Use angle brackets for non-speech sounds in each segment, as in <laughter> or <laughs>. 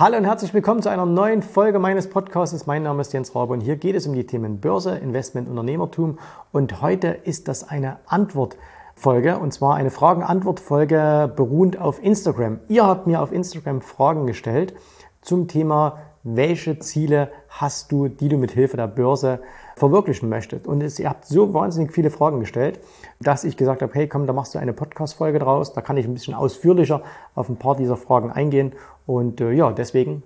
Hallo und herzlich willkommen zu einer neuen Folge meines Podcasts. Mein Name ist Jens Rabe und hier geht es um die Themen Börse, Investment, Unternehmertum. Und heute ist das eine Antwortfolge und zwar eine Fragen-Antwort-Folge beruhend auf Instagram. Ihr habt mir auf Instagram Fragen gestellt zum Thema, welche Ziele hast du, die du mit Hilfe der Börse verwirklichen möchtest. Und es, ihr habt so wahnsinnig viele Fragen gestellt, dass ich gesagt habe, hey komm, da machst du eine Podcast-Folge draus, da kann ich ein bisschen ausführlicher auf ein paar dieser Fragen eingehen und äh, ja, deswegen,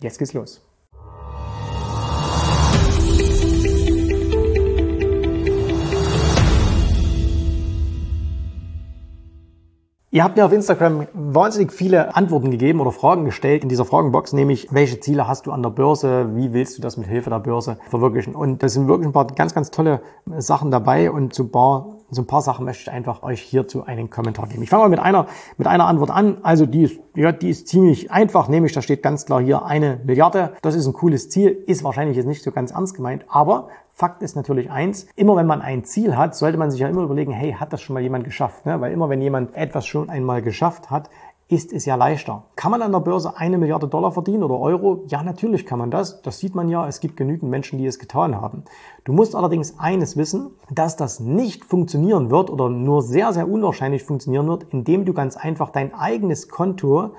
jetzt geht's los. Ihr habt mir auf Instagram wahnsinnig viele Antworten gegeben oder Fragen gestellt in dieser Fragenbox, nämlich welche Ziele hast du an der Börse, wie willst du das mit Hilfe der Börse verwirklichen? Und da sind wirklich ein paar ganz, ganz tolle Sachen dabei und so ein paar so ein paar Sachen möchte ich einfach euch hierzu einen Kommentar geben. Ich fange mal mit einer, mit einer Antwort an. Also die ist, ja, die ist ziemlich einfach, nämlich da steht ganz klar hier eine Milliarde. Das ist ein cooles Ziel, ist wahrscheinlich jetzt nicht so ganz ernst gemeint, aber Fakt ist natürlich eins, immer wenn man ein Ziel hat, sollte man sich ja immer überlegen, hey, hat das schon mal jemand geschafft? Ne? Weil immer wenn jemand etwas schon einmal geschafft hat, ist es ja leichter. Kann man an der Börse eine Milliarde Dollar verdienen oder Euro? Ja, natürlich kann man das. Das sieht man ja. Es gibt genügend Menschen, die es getan haben. Du musst allerdings eines wissen, dass das nicht funktionieren wird oder nur sehr, sehr unwahrscheinlich funktionieren wird, indem du ganz einfach dein eigenes Konto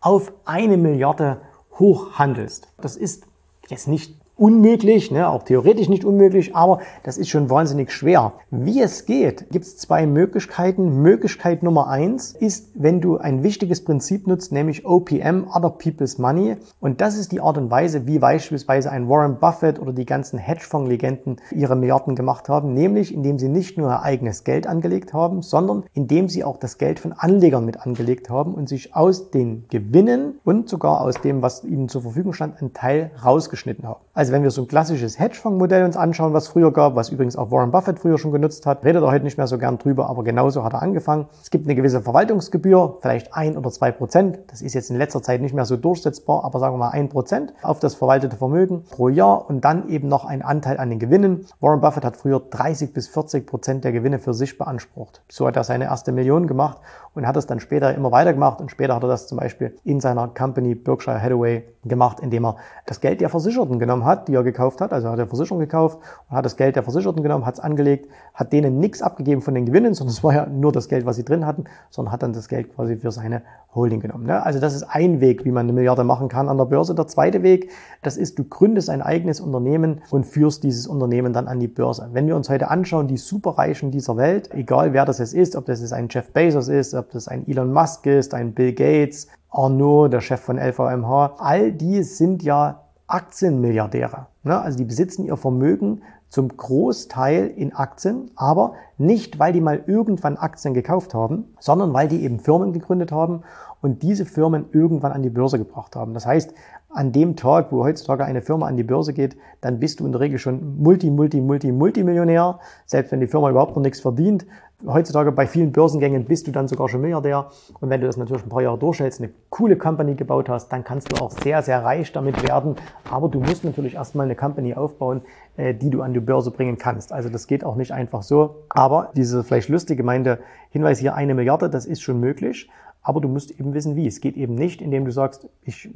auf eine Milliarde hochhandelst. Das ist jetzt nicht unmöglich, ne, auch theoretisch nicht unmöglich, aber das ist schon wahnsinnig schwer. Wie es geht, gibt es zwei Möglichkeiten. Möglichkeit Nummer eins ist, wenn du ein wichtiges Prinzip nutzt, nämlich OPM, Other People's Money. Und das ist die Art und Weise, wie beispielsweise ein Warren Buffett oder die ganzen Hedgefonds-Legenden ihre Milliarden gemacht haben, nämlich indem sie nicht nur ihr eigenes Geld angelegt haben, sondern indem sie auch das Geld von Anlegern mit angelegt haben und sich aus den Gewinnen und sogar aus dem, was ihnen zur Verfügung stand, einen Teil rausgeschnitten haben. Also wenn wir so ein klassisches Hedgefonds-Modell uns anschauen, was früher gab, was übrigens auch Warren Buffett früher schon genutzt hat, redet er heute nicht mehr so gern drüber, aber genauso hat er angefangen. Es gibt eine gewisse Verwaltungsgebühr, vielleicht ein oder zwei Prozent. Das ist jetzt in letzter Zeit nicht mehr so durchsetzbar, aber sagen wir mal ein Prozent auf das verwaltete Vermögen pro Jahr und dann eben noch ein Anteil an den Gewinnen. Warren Buffett hat früher 30 bis 40 Prozent der Gewinne für sich beansprucht. So hat er seine erste Million gemacht und hat es dann später immer weiter gemacht und später hat er das zum Beispiel in seiner Company Berkshire Hathaway gemacht, indem er das Geld der Versicherten genommen hat hat, die er gekauft hat. Also hat er Versicherung gekauft und hat das Geld der Versicherten genommen, hat es angelegt, hat denen nichts abgegeben von den Gewinnen, sondern es war ja nur das Geld, was sie drin hatten, sondern hat dann das Geld quasi für seine Holding genommen. Ne? Also das ist ein Weg, wie man eine Milliarde machen kann an der Börse. Der zweite Weg, das ist, du gründest ein eigenes Unternehmen und führst dieses Unternehmen dann an die Börse. Wenn wir uns heute anschauen, die Superreichen dieser Welt, egal wer das jetzt ist, ob das jetzt ein Jeff Bezos ist, ob das ein Elon Musk ist, ein Bill Gates, Arnaud, der Chef von LVMH, all die sind ja Aktienmilliardäre. Ne? Also die besitzen ihr Vermögen zum Großteil in Aktien, aber nicht, weil die mal irgendwann Aktien gekauft haben, sondern weil die eben Firmen gegründet haben und diese Firmen irgendwann an die Börse gebracht haben. Das heißt, an dem Tag, wo heutzutage eine Firma an die Börse geht, dann bist du in der Regel schon Multi, Multi, Multi, Multimillionär, selbst wenn die Firma überhaupt noch nichts verdient. Heutzutage bei vielen Börsengängen bist du dann sogar schon Milliardär. Und wenn du das natürlich ein paar Jahre durchhältst, eine coole Company gebaut hast, dann kannst du auch sehr, sehr reich damit werden. Aber du musst natürlich erstmal eine Company aufbauen, äh, die du an die Börse bringen kannst. Also das geht auch nicht einfach so. Aber diese vielleicht lustig gemeinte Hinweis hier, eine Milliarde, das ist schon möglich. Aber du musst eben wissen, wie. Es geht eben nicht, indem du sagst, ich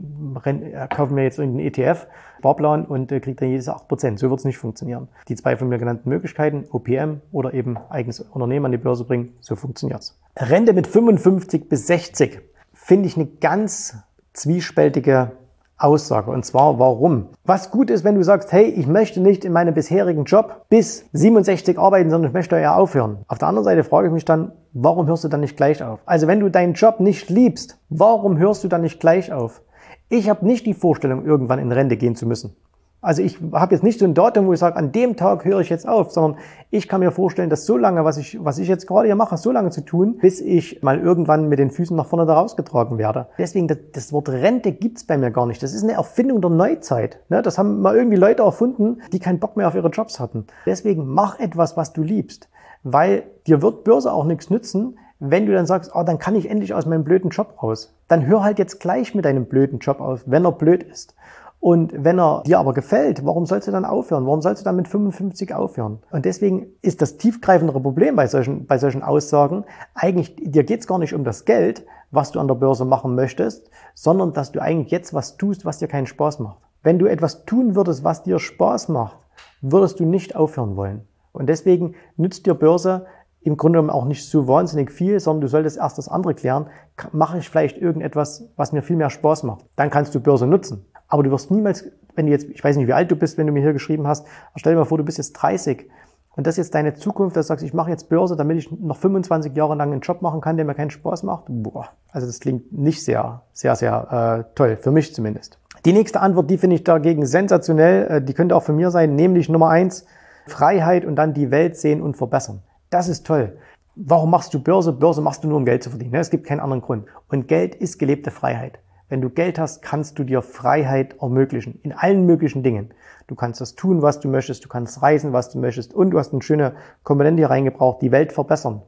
renn, äh, kaufe mir jetzt irgendeinen ETF, Barplan und äh, kriege dann jedes 8%. So wird es nicht funktionieren. Die zwei von mir genannten Möglichkeiten, OPM oder eben eigenes Unternehmen an die Börse bringen, so funktioniert's. Rente mit 55 bis 60 finde ich eine ganz zwiespältige Aussage. Und zwar warum? Was gut ist, wenn du sagst, hey, ich möchte nicht in meinem bisherigen Job bis 67 arbeiten, sondern ich möchte eher aufhören. Auf der anderen Seite frage ich mich dann, warum hörst du dann nicht gleich auf? Also wenn du deinen Job nicht liebst, warum hörst du dann nicht gleich auf? Ich habe nicht die Vorstellung, irgendwann in Rente gehen zu müssen. Also ich habe jetzt nicht so ein Datum, wo ich sage, an dem Tag höre ich jetzt auf, sondern ich kann mir vorstellen, dass so lange, was ich, was ich jetzt gerade hier mache, so lange zu tun, bis ich mal irgendwann mit den Füßen nach vorne da rausgetragen werde. Deswegen, das, das Wort Rente gibt's bei mir gar nicht. Das ist eine Erfindung der Neuzeit. Ne? Das haben mal irgendwie Leute erfunden, die keinen Bock mehr auf ihre Jobs hatten. Deswegen mach etwas, was du liebst. Weil dir wird Börse auch nichts nützen, wenn du dann sagst, oh, dann kann ich endlich aus meinem blöden Job raus. Dann hör halt jetzt gleich mit deinem blöden Job auf, wenn er blöd ist. Und wenn er dir aber gefällt, warum sollst du dann aufhören? Warum sollst du dann mit 55 aufhören? Und deswegen ist das tiefgreifendere Problem bei solchen, bei solchen Aussagen eigentlich, dir geht's gar nicht um das Geld, was du an der Börse machen möchtest, sondern dass du eigentlich jetzt was tust, was dir keinen Spaß macht. Wenn du etwas tun würdest, was dir Spaß macht, würdest du nicht aufhören wollen. Und deswegen nützt dir Börse im Grunde genommen auch nicht so wahnsinnig viel, sondern du solltest erst das andere klären. Mache ich vielleicht irgendetwas, was mir viel mehr Spaß macht? Dann kannst du Börse nutzen. Aber du wirst niemals, wenn du jetzt, ich weiß nicht, wie alt du bist, wenn du mir hier geschrieben hast, stell dir mal vor, du bist jetzt 30 und das ist jetzt deine Zukunft, dass du sagst, ich mache jetzt Börse, damit ich noch 25 Jahre lang einen Job machen kann, der mir keinen Spaß macht. Boah, also das klingt nicht sehr, sehr, sehr äh, toll, für mich zumindest. Die nächste Antwort, die finde ich dagegen sensationell, äh, die könnte auch von mir sein, nämlich Nummer eins, Freiheit und dann die Welt sehen und verbessern. Das ist toll. Warum machst du Börse? Börse machst du nur, um Geld zu verdienen. Ne? Es gibt keinen anderen Grund. Und Geld ist gelebte Freiheit. Wenn du Geld hast, kannst du dir Freiheit ermöglichen. In allen möglichen Dingen. Du kannst das tun, was du möchtest. Du kannst reisen, was du möchtest. Und du hast eine schöne Komponente hier reingebraucht, die Welt verbessern.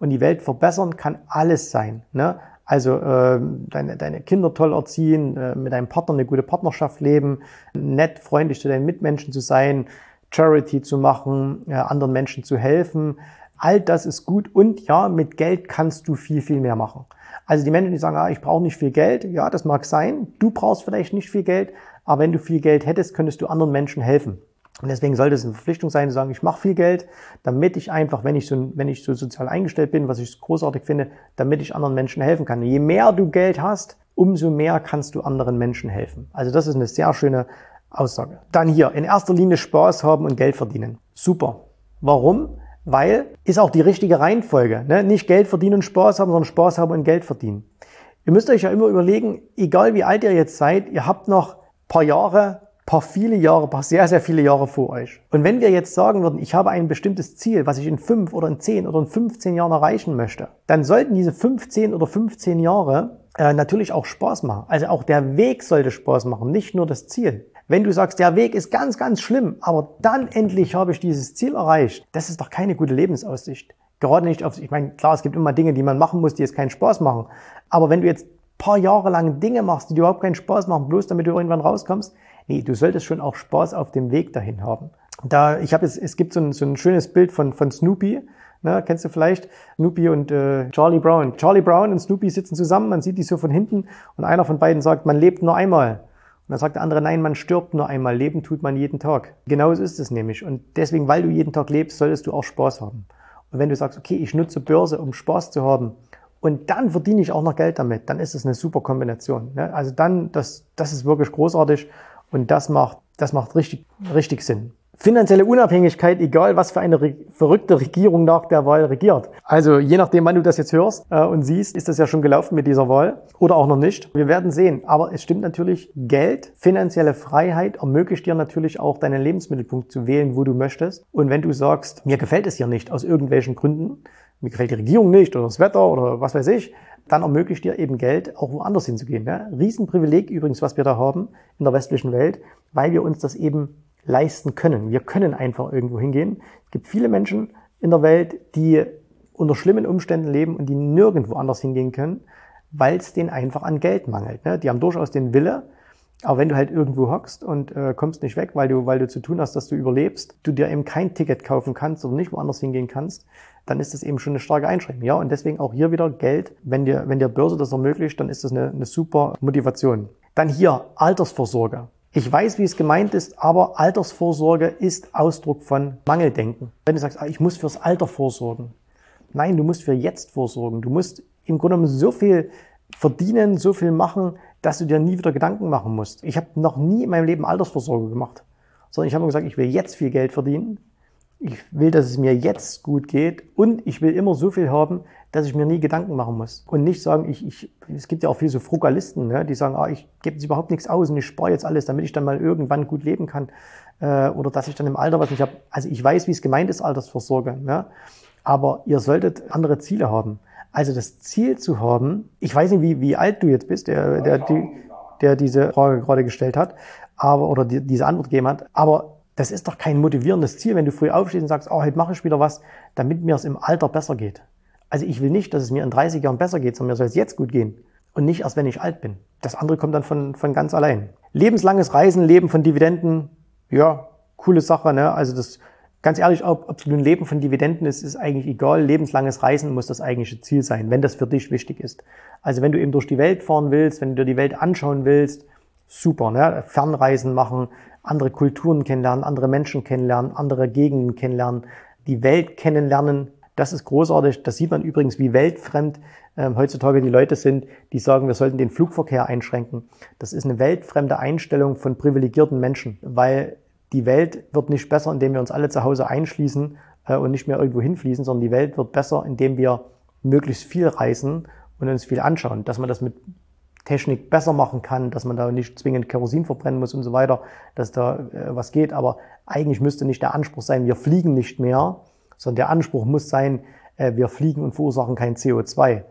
Und die Welt verbessern kann alles sein. Ne? Also äh, deine, deine Kinder toll erziehen, äh, mit deinem Partner eine gute Partnerschaft leben, nett, freundlich zu deinen Mitmenschen zu sein, Charity zu machen, äh, anderen Menschen zu helfen. All das ist gut und ja, mit Geld kannst du viel, viel mehr machen. Also die Menschen, die sagen, ah, ich brauche nicht viel Geld, ja, das mag sein. Du brauchst vielleicht nicht viel Geld, aber wenn du viel Geld hättest, könntest du anderen Menschen helfen. Und deswegen sollte es eine Verpflichtung sein, zu sagen, ich mache viel Geld, damit ich einfach, wenn ich so, wenn ich so sozial eingestellt bin, was ich großartig finde, damit ich anderen Menschen helfen kann. Je mehr du Geld hast, umso mehr kannst du anderen Menschen helfen. Also das ist eine sehr schöne Aussage. Dann hier, in erster Linie Spaß haben und Geld verdienen. Super. Warum? Weil ist auch die richtige Reihenfolge. Ne? Nicht Geld verdienen und Spaß haben, sondern Spaß haben und Geld verdienen. Ihr müsst euch ja immer überlegen, egal wie alt ihr jetzt seid, ihr habt noch paar Jahre, paar viele Jahre, paar sehr, sehr viele Jahre vor euch. Und wenn wir jetzt sagen würden, ich habe ein bestimmtes Ziel, was ich in fünf oder in zehn oder in 15 Jahren erreichen möchte, dann sollten diese 15 oder 15 Jahre äh, natürlich auch Spaß machen. Also auch der Weg sollte Spaß machen, nicht nur das Ziel. Wenn du sagst, der Weg ist ganz, ganz schlimm, aber dann endlich habe ich dieses Ziel erreicht, das ist doch keine gute Lebensaussicht. Gerade nicht auf, ich meine, klar, es gibt immer Dinge, die man machen muss, die jetzt keinen Spaß machen. Aber wenn du jetzt paar Jahre lang Dinge machst, die dir überhaupt keinen Spaß machen, bloß damit du irgendwann rauskommst, nee, du solltest schon auch Spaß auf dem Weg dahin haben. Da, ich habe jetzt, es gibt so ein, so ein schönes Bild von, von Snoopy, Ne, kennst du vielleicht Snoopy und äh, Charlie Brown? Charlie Brown und Snoopy sitzen zusammen, man sieht die so von hinten und einer von beiden sagt, man lebt nur einmal. Und dann sagt der andere, nein, man stirbt nur einmal, leben tut man jeden Tag. Genau so ist es nämlich. Und deswegen, weil du jeden Tag lebst, solltest du auch Spaß haben. Und wenn du sagst, okay, ich nutze Börse, um Spaß zu haben, und dann verdiene ich auch noch Geld damit, dann ist es eine super Kombination. Also dann, das, das ist wirklich großartig und das macht, das macht richtig, richtig Sinn finanzielle Unabhängigkeit, egal was für eine re verrückte Regierung nach der Wahl regiert. Also je nachdem, wann du das jetzt hörst äh, und siehst, ist das ja schon gelaufen mit dieser Wahl oder auch noch nicht. Wir werden sehen. Aber es stimmt natürlich, Geld, finanzielle Freiheit ermöglicht dir natürlich auch deinen Lebensmittelpunkt zu wählen, wo du möchtest. Und wenn du sagst, mir gefällt es hier nicht aus irgendwelchen Gründen, mir gefällt die Regierung nicht oder das Wetter oder was weiß ich, dann ermöglicht dir eben Geld, auch woanders hinzugehen. Ne? Riesenprivileg übrigens, was wir da haben in der westlichen Welt, weil wir uns das eben leisten können. Wir können einfach irgendwo hingehen. Es gibt viele Menschen in der Welt, die unter schlimmen Umständen leben und die nirgendwo anders hingehen können, weil es denen einfach an Geld mangelt. Ne? Die haben durchaus den Wille, aber wenn du halt irgendwo hockst und äh, kommst nicht weg, weil du, weil du zu tun hast, dass du überlebst, du dir eben kein Ticket kaufen kannst oder nicht woanders hingehen kannst, dann ist das eben schon eine starke Einschränkung. Ja, und deswegen auch hier wieder Geld. Wenn dir, wenn dir Börse das ermöglicht, dann ist das eine, eine super Motivation. Dann hier Altersvorsorge. Ich weiß, wie es gemeint ist, aber Altersvorsorge ist Ausdruck von Mangeldenken. Wenn du sagst, ah, ich muss fürs Alter vorsorgen. Nein, du musst für jetzt vorsorgen. Du musst im Grunde genommen so viel verdienen, so viel machen, dass du dir nie wieder Gedanken machen musst. Ich habe noch nie in meinem Leben Altersvorsorge gemacht, sondern ich habe gesagt, ich will jetzt viel Geld verdienen. Ich will, dass es mir jetzt gut geht und ich will immer so viel haben, dass ich mir nie Gedanken machen muss. Und nicht sagen, ich, ich es gibt ja auch viele so Frugalisten, ne, die sagen, ah, ich gebe jetzt überhaupt nichts aus und ich spare jetzt alles, damit ich dann mal irgendwann gut leben kann. Äh, oder dass ich dann im Alter was nicht habe. Also ich weiß, wie es gemeint ist, Altersvorsorge. Ne? Aber ihr solltet andere Ziele haben. Also das Ziel zu haben, ich weiß nicht, wie, wie alt du jetzt bist, der, der, die, der diese Frage gerade gestellt hat, aber oder die, diese Antwort gegeben hat, aber das ist doch kein motivierendes Ziel, wenn du früh aufstehst und sagst, oh, heute mache ich wieder was, damit mir es im Alter besser geht. Also ich will nicht, dass es mir in 30 Jahren besser geht, sondern mir soll es jetzt gut gehen. Und nicht erst, wenn ich alt bin. Das andere kommt dann von, von ganz allein. Lebenslanges Reisen, Leben von Dividenden, ja, coole Sache, ne? Also das ganz ehrlich, ob, ob es ein Leben von Dividenden ist, ist eigentlich egal. Lebenslanges Reisen muss das eigentliche Ziel sein, wenn das für dich wichtig ist. Also wenn du eben durch die Welt fahren willst, wenn du dir die Welt anschauen willst, super, ne? Fernreisen machen, andere Kulturen kennenlernen, andere Menschen kennenlernen, andere Gegenden kennenlernen, die Welt kennenlernen. Das ist großartig. Das sieht man übrigens, wie weltfremd ähm, heutzutage die Leute sind, die sagen, wir sollten den Flugverkehr einschränken. Das ist eine weltfremde Einstellung von privilegierten Menschen, weil die Welt wird nicht besser, indem wir uns alle zu Hause einschließen äh, und nicht mehr irgendwo hinfließen, sondern die Welt wird besser, indem wir möglichst viel reisen und uns viel anschauen. Dass man das mit Technik besser machen kann, dass man da nicht zwingend Kerosin verbrennen muss und so weiter, dass da äh, was geht. Aber eigentlich müsste nicht der Anspruch sein, wir fliegen nicht mehr, sondern der Anspruch muss sein, äh, wir fliegen und verursachen kein CO2.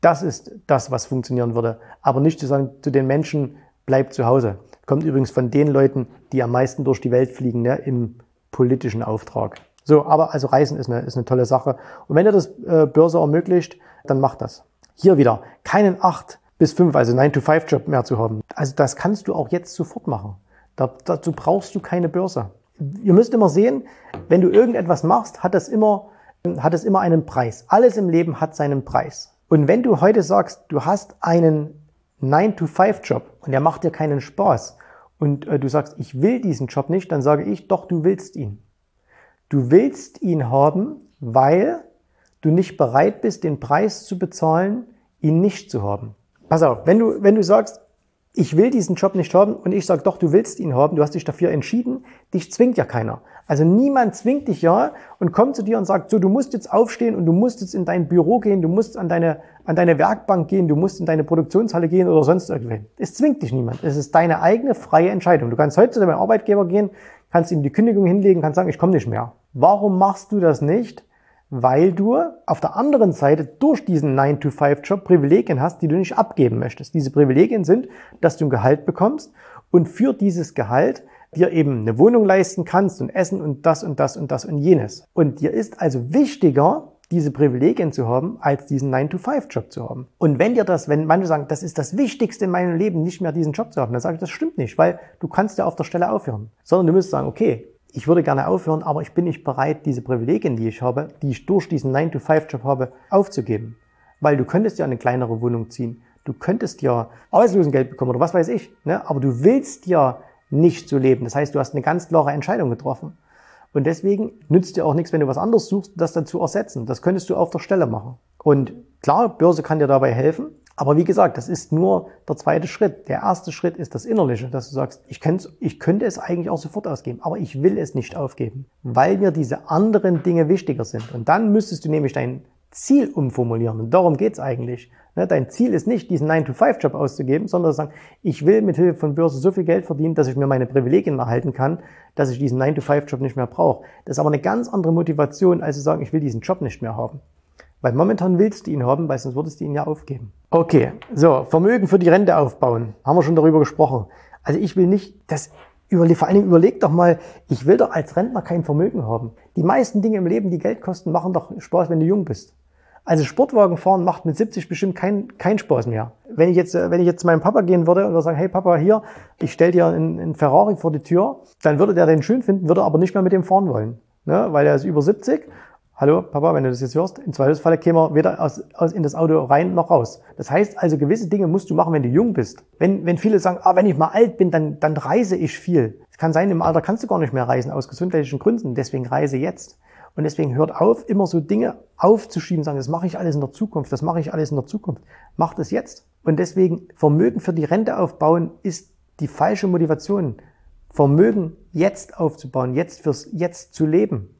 Das ist das, was funktionieren würde. Aber nicht zu sagen zu den Menschen, bleibt zu Hause. Kommt übrigens von den Leuten, die am meisten durch die Welt fliegen, ne, im politischen Auftrag. So, aber also Reisen ist eine, ist eine tolle Sache. Und wenn ihr das äh, Börse ermöglicht, dann macht das. Hier wieder keinen 8 bis 5, also 9-to-5-Job mehr zu haben. Also das kannst du auch jetzt sofort machen. Da, dazu brauchst du keine Börse. Ihr müsst immer sehen, wenn du irgendetwas machst, hat das immer, hat es immer einen Preis. Alles im Leben hat seinen Preis. Und wenn du heute sagst, du hast einen 9-to-5-Job und der macht dir keinen Spaß und äh, du sagst, ich will diesen Job nicht, dann sage ich, doch, du willst ihn. Du willst ihn haben, weil du nicht bereit bist, den Preis zu bezahlen, ihn nicht zu haben. Pass auf, wenn du, wenn du sagst, ich will diesen Job nicht haben und ich sage, doch, du willst ihn haben, du hast dich dafür entschieden, dich zwingt ja keiner. Also niemand zwingt dich ja und kommt zu dir und sagt, so, du musst jetzt aufstehen und du musst jetzt in dein Büro gehen, du musst an deine, an deine Werkbank gehen, du musst in deine Produktionshalle gehen oder sonst irgendwen. Es zwingt dich niemand. Es ist deine eigene freie Entscheidung. Du kannst heute zu deinem Arbeitgeber gehen, kannst ihm die Kündigung hinlegen, kannst sagen, ich komme nicht mehr. Warum machst du das nicht? Weil du auf der anderen Seite durch diesen 9-to-5-Job Privilegien hast, die du nicht abgeben möchtest. Diese Privilegien sind, dass du ein Gehalt bekommst und für dieses Gehalt dir eben eine Wohnung leisten kannst und Essen und das und das und das und jenes. Und dir ist also wichtiger, diese Privilegien zu haben, als diesen 9-to-5-Job zu haben. Und wenn dir das, wenn manche sagen, das ist das Wichtigste in meinem Leben, nicht mehr diesen Job zu haben, dann sage ich, das stimmt nicht, weil du kannst ja auf der Stelle aufhören. Sondern du musst sagen, okay, ich würde gerne aufhören, aber ich bin nicht bereit, diese Privilegien, die ich habe, die ich durch diesen 9-to-5-Job habe, aufzugeben. Weil du könntest ja eine kleinere Wohnung ziehen. Du könntest ja Arbeitslosengeld bekommen oder was weiß ich. Ne? Aber du willst ja nicht so leben. Das heißt, du hast eine ganz klare Entscheidung getroffen. Und deswegen nützt dir auch nichts, wenn du was anderes suchst, das dann zu ersetzen. Das könntest du auf der Stelle machen. Und klar, Börse kann dir dabei helfen. Aber wie gesagt, das ist nur der zweite Schritt. Der erste Schritt ist das Innerliche, dass du sagst, ich, ich könnte es eigentlich auch sofort ausgeben, aber ich will es nicht aufgeben, weil mir diese anderen Dinge wichtiger sind. Und dann müsstest du nämlich dein Ziel umformulieren. Und darum geht's eigentlich. Ne, dein Ziel ist nicht, diesen 9-to-5-Job auszugeben, sondern zu sagen, ich will mit Hilfe von Börse so viel Geld verdienen, dass ich mir meine Privilegien erhalten kann, dass ich diesen 9-to-5-Job nicht mehr brauche. Das ist aber eine ganz andere Motivation, als zu sagen, ich will diesen Job nicht mehr haben. Weil momentan willst du ihn haben, weil sonst würdest du ihn ja aufgeben. Okay, so, Vermögen für die Rente aufbauen. Haben wir schon darüber gesprochen. Also ich will nicht, das überle vor Dingen überleg doch mal, ich will doch als Rentner kein Vermögen haben. Die meisten Dinge im Leben, die Geld kosten, machen doch Spaß, wenn du jung bist. Also Sportwagen fahren macht mit 70 bestimmt kein, kein Spaß mehr. Wenn ich jetzt, wenn ich jetzt zu meinem Papa gehen würde und sagen, hey Papa, hier, ich stell dir einen, einen Ferrari vor die Tür, dann würde der den schön finden, würde aber nicht mehr mit dem fahren wollen. Ne? Weil er ist über 70 Hallo Papa, wenn du das jetzt hörst, im Zweifelsfall käme er weder aus, aus, in das Auto rein noch raus. Das heißt also, gewisse Dinge musst du machen, wenn du jung bist. Wenn, wenn viele sagen, ah, wenn ich mal alt bin, dann, dann reise ich viel. Es kann sein, im Alter kannst du gar nicht mehr reisen, aus gesundheitlichen Gründen. Deswegen reise jetzt. Und deswegen hört auf, immer so Dinge aufzuschieben, sagen, das mache ich alles in der Zukunft, das mache ich alles in der Zukunft. Mach das jetzt. Und deswegen Vermögen für die Rente aufbauen ist die falsche Motivation. Vermögen jetzt aufzubauen, jetzt fürs Jetzt zu leben.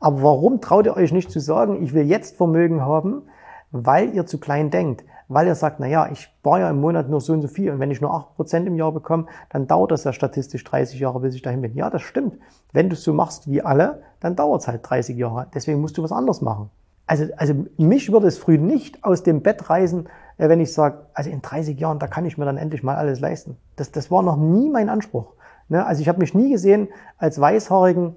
Aber warum traut ihr euch nicht zu sagen, ich will jetzt Vermögen haben? Weil ihr zu klein denkt. Weil ihr sagt, na ja, ich spare ja im Monat nur so und so viel und wenn ich nur acht Prozent im Jahr bekomme, dann dauert das ja statistisch 30 Jahre, bis ich dahin bin. Ja, das stimmt. Wenn du es so machst wie alle, dann dauert es halt 30 Jahre. Deswegen musst du was anderes machen. Also, also mich würde es früh nicht aus dem Bett reißen, äh, wenn ich sage, also in 30 Jahren, da kann ich mir dann endlich mal alles leisten. Das, das war noch nie mein Anspruch. Ne? Also ich habe mich nie gesehen als weißhaarigen,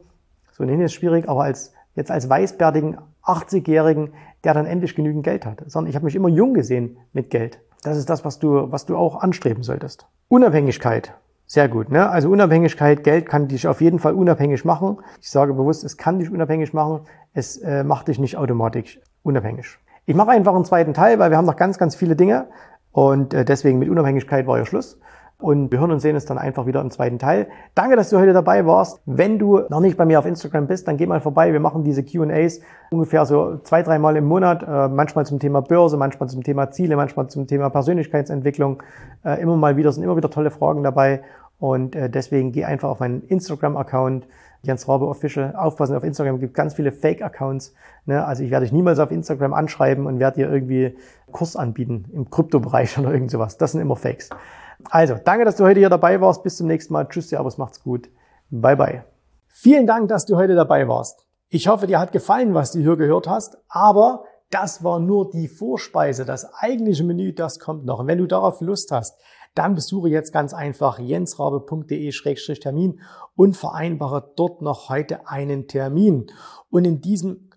so nennen ist schwierig, aber als jetzt als weißbärtigen 80-Jährigen, der dann endlich genügend Geld hat, sondern ich habe mich immer jung gesehen mit Geld. Das ist das, was du, was du auch anstreben solltest. Unabhängigkeit. Sehr gut. Ne? Also Unabhängigkeit, Geld kann dich auf jeden Fall unabhängig machen. Ich sage bewusst, es kann dich unabhängig machen. Es äh, macht dich nicht automatisch unabhängig. Ich mache einfach einen zweiten Teil, weil wir haben noch ganz, ganz viele Dinge. Und äh, deswegen mit Unabhängigkeit war ja Schluss. Und wir hören und sehen uns dann einfach wieder im zweiten Teil. Danke, dass du heute dabei warst. Wenn du noch nicht bei mir auf Instagram bist, dann geh mal vorbei. Wir machen diese Q&As ungefähr so zwei, dreimal im Monat. Äh, manchmal zum Thema Börse, manchmal zum Thema Ziele, manchmal zum Thema Persönlichkeitsentwicklung. Äh, immer mal wieder, sind immer wieder tolle Fragen dabei. Und äh, deswegen geh einfach auf meinen Instagram-Account. Jens Rabe Official. Aufpassen, auf Instagram gibt ganz viele Fake-Accounts. Ne? Also ich werde dich niemals auf Instagram anschreiben und werde dir irgendwie Kurs anbieten im Kryptobereich <laughs> oder irgend sowas. Das sind immer Fakes. Also, danke, dass du heute hier dabei warst. Bis zum nächsten Mal. Tschüss, Servus, macht's gut. Bye, bye. Vielen Dank, dass du heute dabei warst. Ich hoffe, dir hat gefallen, was du hier gehört hast, aber das war nur die Vorspeise. Das eigentliche Menü, das kommt noch. Und wenn du darauf Lust hast, dann besuche jetzt ganz einfach jensrabe.de-termin und vereinbare dort noch heute einen Termin. Und in diesem